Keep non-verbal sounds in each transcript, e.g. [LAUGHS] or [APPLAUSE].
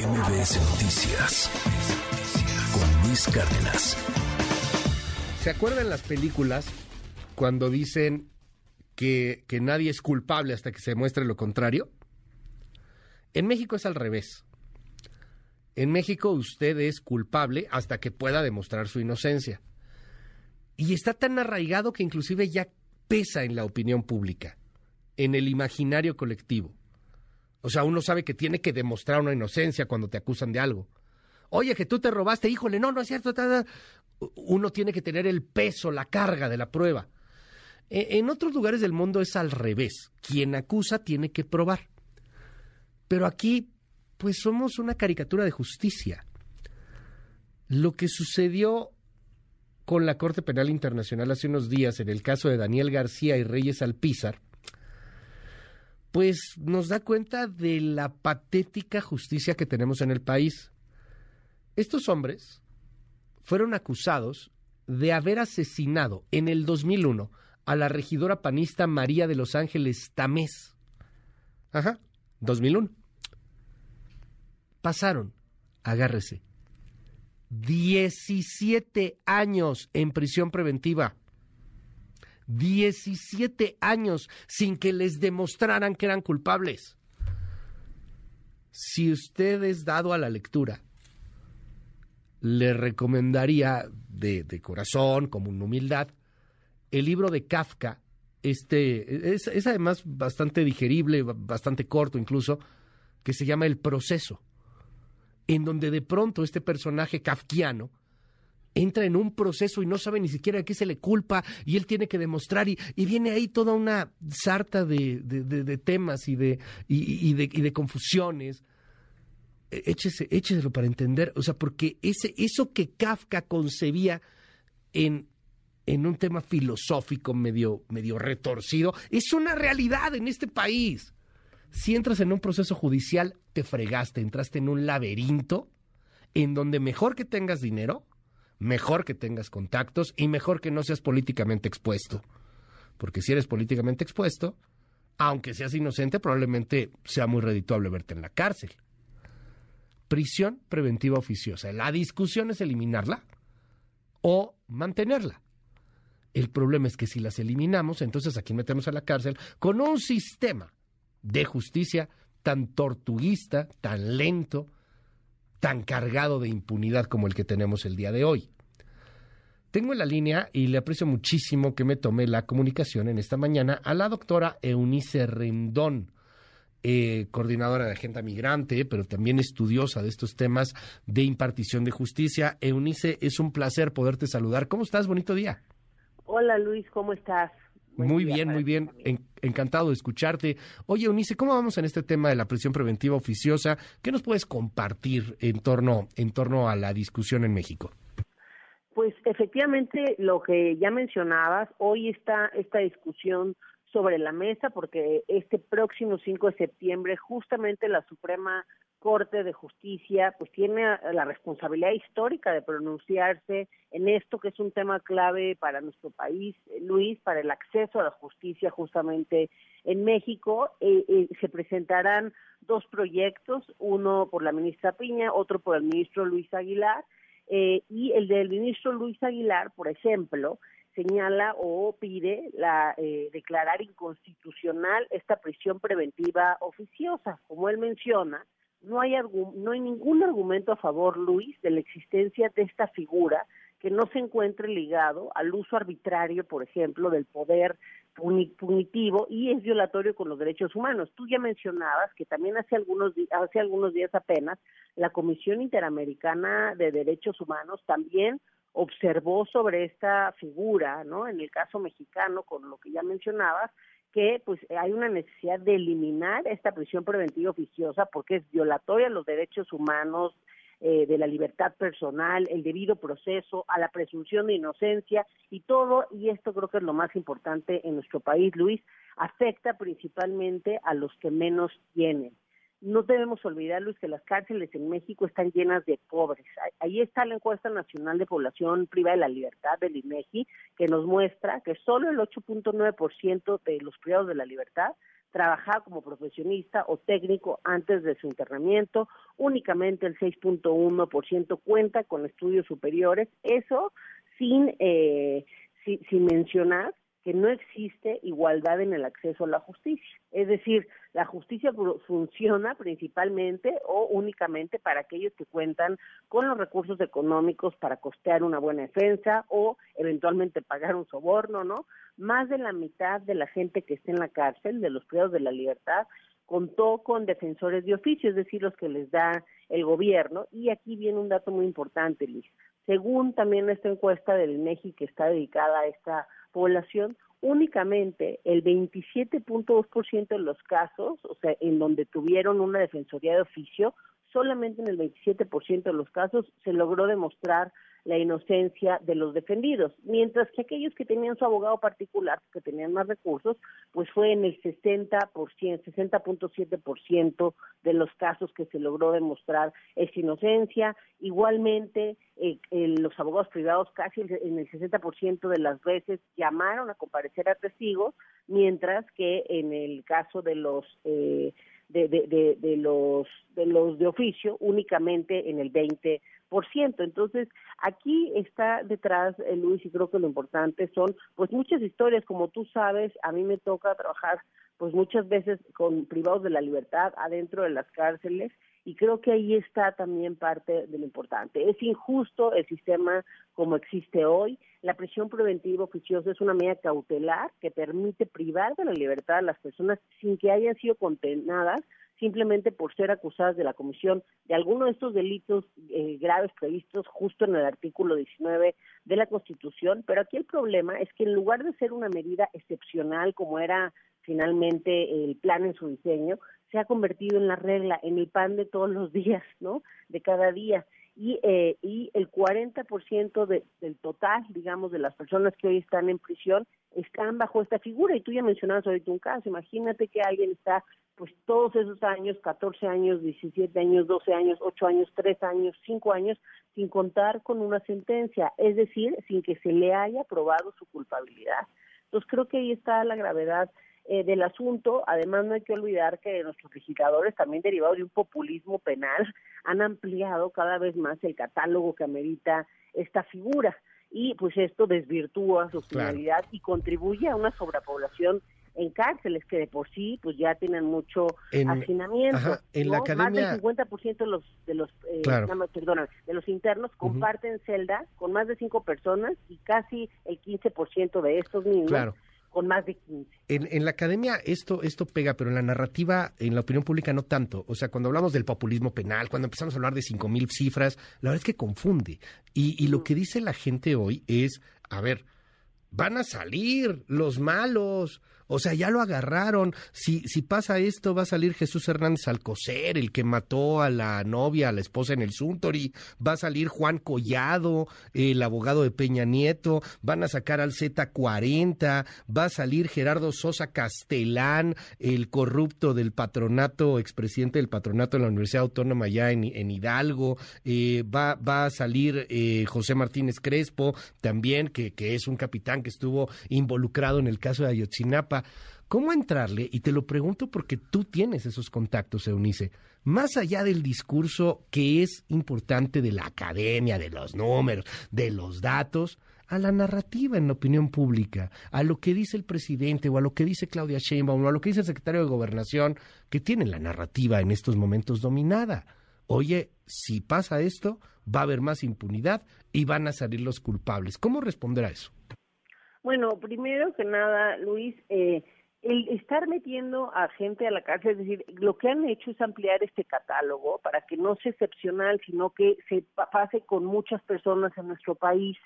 MBS Noticias con Luis Cárdenas. ¿Se acuerdan las películas cuando dicen que, que nadie es culpable hasta que se muestre lo contrario? En México es al revés. En México usted es culpable hasta que pueda demostrar su inocencia. Y está tan arraigado que inclusive ya pesa en la opinión pública, en el imaginario colectivo. O sea, uno sabe que tiene que demostrar una inocencia cuando te acusan de algo. Oye, que tú te robaste, híjole, no, no es cierto. Uno tiene que tener el peso, la carga de la prueba. E, en otros lugares del mundo es al revés. Quien acusa tiene que probar. Pero aquí, pues somos una caricatura de justicia. Lo que sucedió con la Corte Penal Internacional hace unos días en el caso de Daniel García y Reyes Alpizar, pues nos da cuenta de la patética justicia que tenemos en el país. Estos hombres fueron acusados de haber asesinado en el 2001 a la regidora panista María de los Ángeles Tamés. Ajá, 2001. Pasaron, agárrese, 17 años en prisión preventiva. 17 años sin que les demostraran que eran culpables. Si usted es dado a la lectura, le recomendaría de, corazón, como una humildad, el libro de Kafka. Este es, es además bastante digerible, bastante corto incluso, que se llama El proceso, en donde de pronto este personaje kafkiano entra en un proceso y no sabe ni siquiera a qué se le culpa y él tiene que demostrar y, viene ahí toda una sarta de, temas y de, y, de, confusiones. E, échese, écheselo para entender, o sea, porque ese, eso que Kafka concebía en, en un tema filosófico medio, medio retorcido, es una realidad en este país. Si entras en un proceso judicial, te fregaste, entraste en un laberinto en donde mejor que tengas dinero, mejor que tengas contactos y mejor que no seas políticamente expuesto. Porque si eres políticamente expuesto, aunque seas inocente, probablemente sea muy redituable verte en la cárcel. Prisión preventiva oficiosa. La discusión es eliminarla o mantenerla. El problema es que si las eliminamos, entonces aquí metemos a la cárcel con un sistema de justicia tan tortuguista, tan lento, tan cargado de impunidad como el que tenemos el día de hoy. Tengo en la línea y le aprecio muchísimo que me tome la comunicación en esta mañana a la doctora Eunice Rendón, eh, coordinadora de Agenda Migrante, pero también estudiosa de estos temas de impartición de justicia. Eunice, es un placer poderte saludar. ¿Cómo estás? Bonito día. Hola Luis, ¿cómo estás? Muy bien, muy bien. encantado de escucharte. Oye, Eunice, ¿cómo vamos en este tema de la prisión preventiva oficiosa? ¿Qué nos puedes compartir en torno, en torno a la discusión en México? Pues efectivamente, lo que ya mencionabas, hoy está esta discusión sobre la mesa porque este próximo 5 de septiembre justamente la Suprema Corte de Justicia pues tiene la responsabilidad histórica de pronunciarse en esto que es un tema clave para nuestro país, Luis, para el acceso a la justicia justamente en México. Eh, eh, se presentarán dos proyectos, uno por la ministra Piña, otro por el ministro Luis Aguilar, eh, y el del ministro Luis Aguilar, por ejemplo, señala o pide la, declarar inconstitucional esta prisión preventiva oficiosa. Como él menciona, no hay, no hay ningún argumento a favor, Luis, de la existencia de esta figura que no se encuentre ligado al uso arbitrario, por ejemplo, del poder punitivo y es violatorio con los derechos humanos. Tú ya mencionabas que también hace algunos, hace algunos días apenas la Comisión Interamericana de Derechos Humanos también observó sobre esta figura, ¿no? En el caso mexicano, con lo que ya mencionabas, que pues hay una necesidad de eliminar esta prisión preventiva oficiosa porque es violatoria a los derechos humanos, eh, de la libertad personal, el debido proceso, a la presunción de inocencia y todo, y esto creo que es lo más importante en nuestro país, Luis, afecta principalmente a los que menos tienen no debemos olvidar, Luis, que las cárceles en México están llenas de pobres. Ahí está la encuesta nacional de población privada de la libertad del INEGI, que nos muestra que solo el 8.9% de los privados de la libertad trabajar como profesionista o técnico antes de su internamiento. Únicamente el 6.1% cuenta con estudios superiores. Eso sin, eh, sin mencionar que no existe igualdad en el acceso a la justicia. Es decir, la justicia funciona principalmente o únicamente para aquellos que cuentan con los recursos económicos para costear una buena defensa o eventualmente pagar un soborno, ¿no? Más de la mitad de la gente que está en la cárcel, de los privados de la libertad, contó con defensores de oficio, es decir, los que les da el gobierno. Y aquí viene un dato muy importante, Liz. Según también esta encuesta del INEGI que está dedicada a esta población, únicamente el 27.2% de los casos, o sea, en donde tuvieron una defensoría de oficio, solamente en el 27% de los casos se logró demostrar la inocencia de los defendidos, mientras que aquellos que tenían su abogado particular, que tenían más recursos, pues fue en el 60%, 60.7% de los casos que se logró demostrar esa inocencia. Igualmente, eh, los abogados privados casi en el 60% de las veces llamaron a comparecer a testigos, mientras que en el caso de los eh, de, de, de, los de los de oficio únicamente en el 20 entonces, aquí está detrás, eh, Luis, y creo que lo importante son, pues, muchas historias, como tú sabes, a mí me toca trabajar, pues, muchas veces con privados de la libertad adentro de las cárceles, y creo que ahí está también parte de lo importante. Es injusto el sistema como existe hoy. La prisión preventiva oficiosa es una medida cautelar que permite privar de la libertad a las personas sin que hayan sido condenadas simplemente por ser acusadas de la comisión de alguno de estos delitos eh, graves previstos justo en el artículo 19 de la Constitución, pero aquí el problema es que en lugar de ser una medida excepcional como era finalmente el plan en su diseño, se ha convertido en la regla, en el pan de todos los días, ¿no? De cada día. Y, eh, y el 40% de, del total, digamos, de las personas que hoy están en prisión están bajo esta figura. Y tú ya mencionabas ahorita un caso. Imagínate que alguien está pues todos esos años, 14 años, 17 años, 12 años, 8 años, 3 años, 5 años, sin contar con una sentencia, es decir, sin que se le haya probado su culpabilidad. Entonces creo que ahí está la gravedad eh, del asunto. Además, no hay que olvidar que nuestros legisladores, también derivados de un populismo penal, han ampliado cada vez más el catálogo que amerita esta figura. Y pues esto desvirtúa su finalidad y contribuye a una sobrepoblación en cárceles que de por sí pues ya tienen mucho hacinamiento. en la academia... Más del 50% de los de los eh, de los internos comparten celda con más de cinco personas y casi el 15% de estos niños con más de 15. En, en, la academia esto, esto pega, pero en la narrativa, en la opinión pública no tanto. O sea, cuando hablamos del populismo penal, cuando empezamos a hablar de cinco mil cifras, la verdad es que confunde. Y, y lo que dice la gente hoy es, a ver, van a salir los malos. O sea, ya lo agarraron. Si, si pasa esto, va a salir Jesús Hernández Alcocer, el que mató a la novia, a la esposa en el Suntory. Va a salir Juan Collado, el abogado de Peña Nieto. Van a sacar al Z40. Va a salir Gerardo Sosa Castelán, el corrupto del patronato, expresidente del patronato de la Universidad Autónoma allá en, Hidalgo. Eh, va, va a salir eh, José Martínez Crespo, también, que, que es un capitán que estuvo involucrado en el caso de Ayotzinapa. ¿Cómo entrarle? Y te lo pregunto porque tú tienes esos contactos, Eunice. Más allá del discurso que es importante de la academia, de los números, de los datos, a la narrativa en la opinión pública, a lo que dice el presidente o a lo que dice Claudia Sheinbaum o a lo que dice el secretario de Gobernación, que tiene la narrativa en estos momentos dominada. Oye, si pasa esto, va a haber más impunidad y van a salir los culpables. ¿Cómo responder a eso? Bueno, primero que nada, Luis, eh, el estar metiendo a gente a la cárcel, es decir, lo que han hecho es ampliar este catálogo para que no sea excepcional, sino que se pase con muchas personas en nuestro país.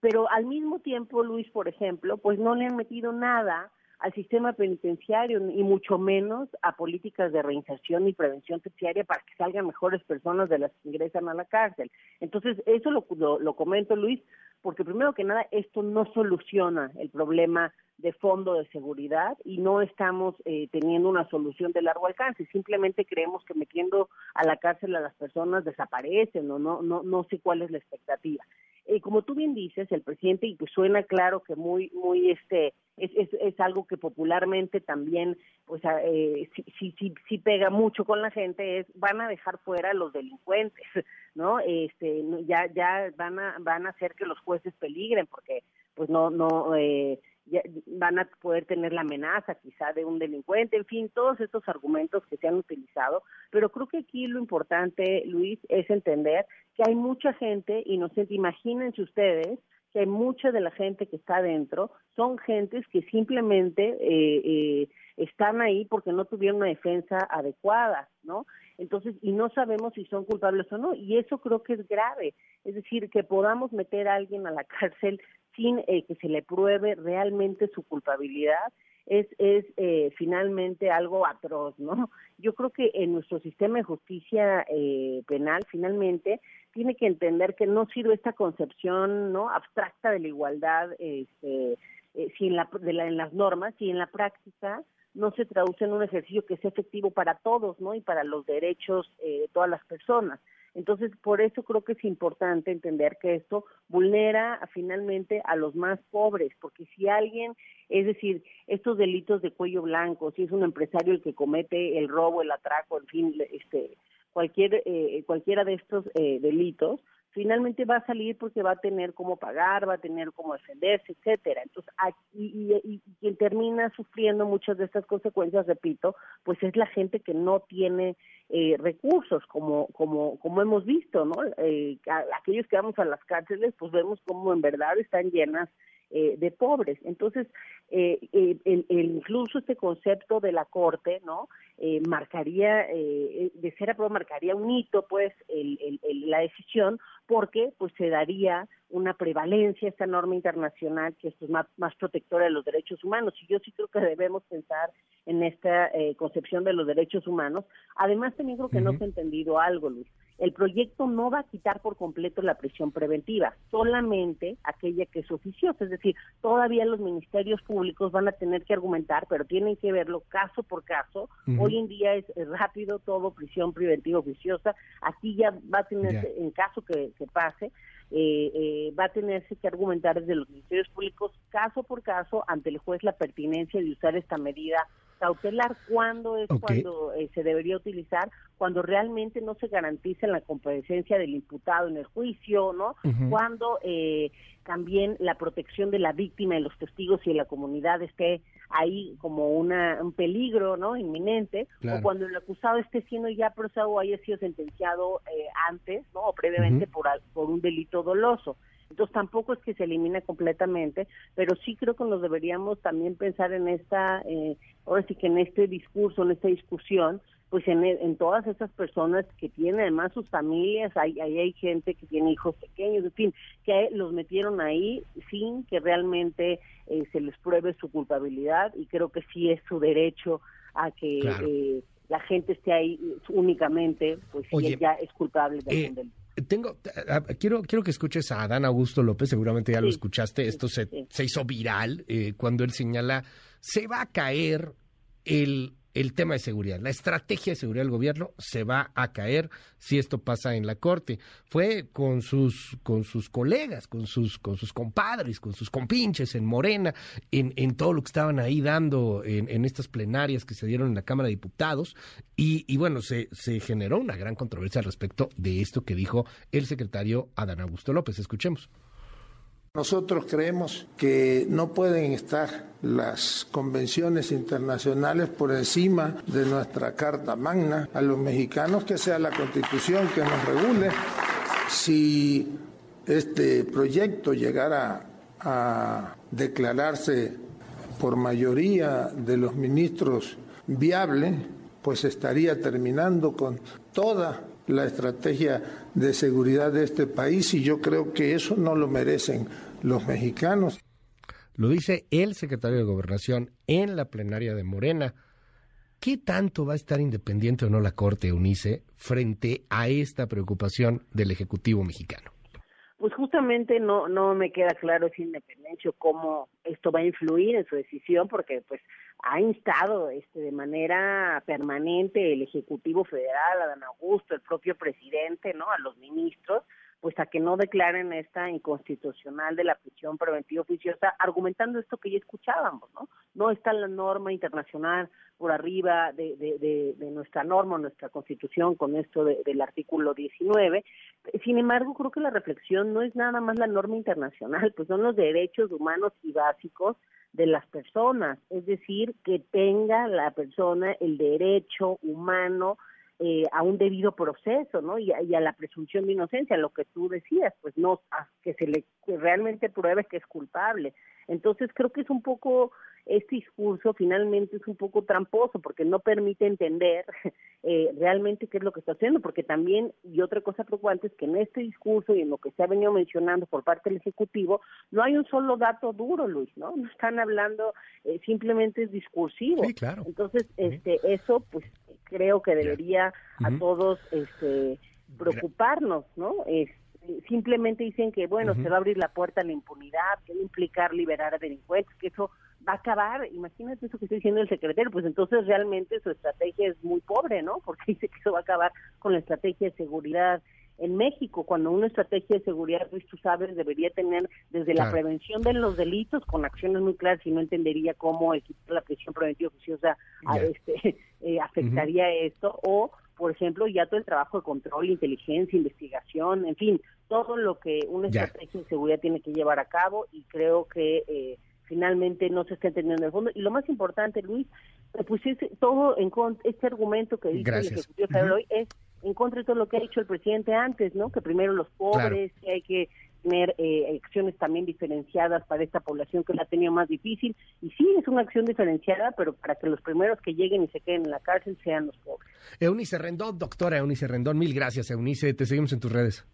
Pero al mismo tiempo, Luis, por ejemplo, pues no le han metido nada al sistema penitenciario y mucho menos a políticas de reinserción y prevención terciaria para que salgan mejores personas de las que ingresan a la cárcel. Entonces, eso lo, lo comento, Luis, porque primero que nada esto no soluciona el problema de fondo de seguridad y no estamos eh, teniendo una solución de largo alcance. Simplemente creemos que metiendo a la cárcel a las personas desaparecen o no, no, no sé cuál es la expectativa. Eh, como tú bien dices, el presidente, y pues suena claro que muy, muy este, es, es, es algo que popularmente también, pues, eh, si, si, si, pega mucho con la gente, es van a dejar fuera a los delincuentes, [LAUGHS] ¿no? Este, ya, ya van a, van a hacer que los jueces peligren, porque, pues, no, no, eh, ya van a poder tener la amenaza quizá de un delincuente, en fin, todos estos argumentos que se han utilizado, pero creo que aquí lo importante, Luis, es entender que hay mucha gente inocente, imagínense ustedes que hay mucha de la gente que está adentro, son gentes que simplemente eh, eh, están ahí porque no tuvieron una defensa adecuada, ¿no? Entonces, y no sabemos si son culpables o no, y eso creo que es grave, es decir, que podamos meter a alguien a la [LAUGHS] cárcel sin eh, que se le pruebe realmente su culpabilidad es, es eh, finalmente algo atroz, ¿no? Yo creo que en nuestro sistema de justicia eh, penal, finalmente, tiene que entender que no sirve esta concepción, ¿no? Abstracta de la igualdad, este, eh, si en, la, de la, en las normas, y en la práctica no se traduce en un ejercicio que sea efectivo para todos, ¿no? Y para los derechos eh, de todas las personas. Entonces, por eso creo que es importante entender que esto vulnera finalmente a los más pobres, porque si alguien, es decir, estos delitos de cuello blanco, si es un empresario el que comete el robo, el atraco, en fin, este, cualquier eh, cualquiera de estos eh, delitos, finalmente va a salir porque va a tener cómo pagar, va a tener cómo defenderse, etcétera. Entonces, y, y, quien termina sufriendo muchas de estas consecuencias, repito, pues es la gente que no tiene eh, recursos, como como como hemos visto, ¿no? Eh, aquellos que vamos a las cárceles, pues vemos cómo en verdad están llenas eh, de pobres. Entonces, eh, eh, el, incluso este concepto de la corte, ¿no? marcaría, de ser aprobado, marcaría un hito, pues, el, la decisión, porque, pues, se daría una prevalencia a esta norma internacional que es más, más protectora de los derechos humanos. Y yo sí creo que debemos pensar en esta concepción de los derechos humanos. Además, también creo que no se ha entendido algo, Luis el proyecto no va a quitar por completo la prisión preventiva, solamente aquella que es oficiosa, es decir, todavía los ministerios públicos van a tener que argumentar, pero tienen que verlo caso por caso. Hoy en día es rápido todo prisión preventiva oficiosa, aquí ya va a tener, en caso que, pase, eh, eh, va a tenerse que argumentar desde los ministerios públicos caso por caso ante el juez la pertinencia de usar esta medida cautelar. Cuándo es cuando eh, se debería utilizar cuando realmente no se garantiza la comparecencia del imputado en el juicio no cuando eh, también la protección de la víctima y los testigos y de la comunidad esté ahí como una un peligro no inminente o cuando el acusado esté siendo ya procesado o haya sido sentenciado eh, antes no o previamente por por un delito doloso. Entonces tampoco es que se elimine completamente, pero sí creo que nos deberíamos también pensar en esta, eh, ahora sí que en este discurso, en esta discusión, pues en, en todas esas personas que tienen además sus familias, hay, hay, hay gente que tiene hijos pequeños, en fin, que los metieron ahí sin que realmente eh, se les pruebe su culpabilidad y creo que sí es su derecho a que eh, la gente esté ahí únicamente, pues si ya es culpable de algún delito. tengo, quiero, quiero que escuches a Adán Augusto López, seguramente ya lo escuchaste, esto se, se hizo viral eh, cuando él señala, se va a caer el el tema de seguridad, la estrategia de seguridad del gobierno se va a caer si esto pasa en la corte. Fue con sus con sus colegas, con sus con sus compadres, con sus compinches en Morena, en, en todo lo que estaban ahí dando en, en, estas plenarias que se dieron en la Cámara de Diputados y, y bueno se, se generó una gran controversia al respecto de esto que dijo el secretario Adán Augusto López. Escuchemos. Nosotros creemos que no pueden estar las convenciones internacionales por encima de nuestra Carta Magna. A los mexicanos que sea la constitución que nos regule. Si este proyecto llegara a declararse por mayoría de los ministros viable, pues estaría terminando con toda la estrategia de seguridad de este país y yo creo que eso no lo merecen los mexicanos. Lo dice el secretario de Gobernación en la plenaria de Morena. ¿Qué tanto va a estar independiente o no la Corte UNICE frente a esta preocupación del Ejecutivo mexicano? Pues justamente no no me queda claro esa independencia cómo esto va a influir en su decisión, porque pues ha instado este de manera permanente el Ejecutivo Federal, Adán Augusto, el propio presidente, ¿no? A los ministros, pues a que no declaren esta inconstitucional de la prisión preventiva oficiosa, argumentando esto que ya escuchábamos, ¿no? No está la norma internacional por arriba de, de, nuestra norma, nuestra constitución, con esto del artículo 19. Sin embargo, creo que la reflexión no es nada más la norma internacional, pues son los derechos humanos y básicos de las personas, es decir, que tenga la persona el derecho humano eh, a un debido proceso, ¿no? Y a, la presunción de inocencia, lo que tú decías, pues no, que se le realmente pruebe que es culpable. Entonces creo que es un poco este discurso finalmente es un poco tramposo porque no permite entender [LAUGHS] eh, realmente qué es lo que está haciendo, porque también, y otra cosa preocupante es que en este discurso y en lo que se ha venido mencionando por parte del Ejecutivo, no hay un solo dato duro, Luis, ¿no? No están hablando, eh, simplemente es discursivo. Sí, claro. Entonces, este, eso, pues, creo que debería a todos este, preocuparnos, ¿no? Este, simplemente dicen que, bueno, se va a abrir la puerta a la impunidad, que va a implicar liberar a delincuentes, que eso va a acabar. Imagínate eso que está diciendo el secretario, pues entonces realmente su estrategia es muy pobre, ¿no? Porque [LAUGHS] dice que eso va a acabar con la estrategia de seguridad en México, cuando una estrategia de seguridad, Luis, tú sabes, debería tener desde la prevención de los delitos con acciones muy claras, y no entendería cómo la prisión preventiva oficiosa a este, [LAUGHS] eh, afectaría esto, o por ejemplo, ya todo el trabajo de control, inteligencia, investigación, en fin, todo lo que una estrategia de seguridad tiene que llevar a cabo y creo que eh, finalmente no se está entendiendo en el fondo. Y lo más importante, Luis, es todo en este argumento que dice el Ejecutivo Federal hoy es en contra de todo lo que ha dicho el presidente antes, ¿no? Que primero los pobres, que hay que tener eh, acciones también diferenciadas para esta población que la ha tenido más difícil. Y sí, es una acción diferenciada, pero para que los primeros que lleguen y se queden en la cárcel sean los pobres. Eunice Rendón, doctora Eunice Rendón, mil gracias, Eunice. Te seguimos en tus redes.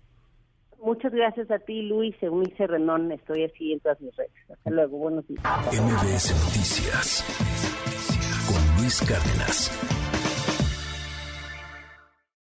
Muchas gracias a ti, Luis. Eunice Rendón, estoy así en todas mis redes. Hasta luego, buenos días. MBS Noticias con Luis Cárdenas.